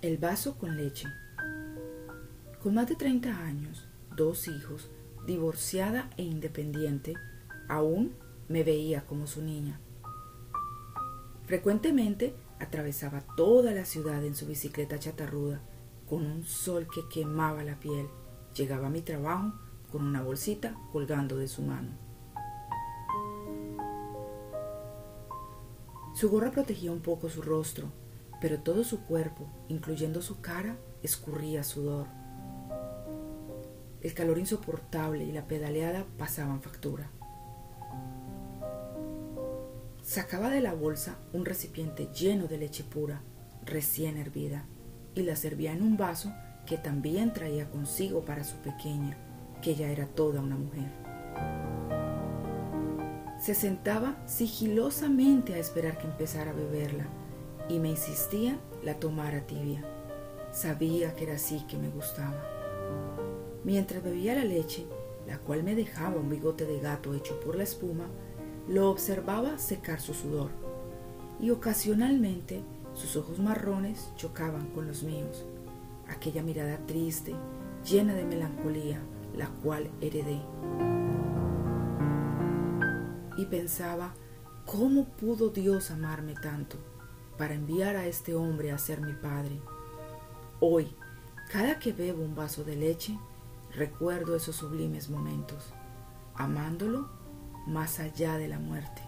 El vaso con leche. Con más de 30 años, dos hijos, divorciada e independiente, aún me veía como su niña. Frecuentemente atravesaba toda la ciudad en su bicicleta chatarruda, con un sol que quemaba la piel. Llegaba a mi trabajo con una bolsita colgando de su mano. Su gorra protegía un poco su rostro, pero todo su cuerpo, incluyendo su cara, escurría sudor. El calor insoportable y la pedaleada pasaban factura. Sacaba de la bolsa un recipiente lleno de leche pura, recién hervida, y la servía en un vaso que también traía consigo para su pequeña, que ya era toda una mujer. Se sentaba sigilosamente a esperar que empezara a beberla y me insistía la tomara tibia. Sabía que era así que me gustaba. Mientras bebía la leche, la cual me dejaba un bigote de gato hecho por la espuma, lo observaba secar su sudor y ocasionalmente sus ojos marrones chocaban con los míos. Aquella mirada triste, llena de melancolía, la cual heredé. Y pensaba, ¿cómo pudo Dios amarme tanto? Para enviar a este hombre a ser mi padre. Hoy, cada que bebo un vaso de leche, recuerdo esos sublimes momentos, amándolo más allá de la muerte.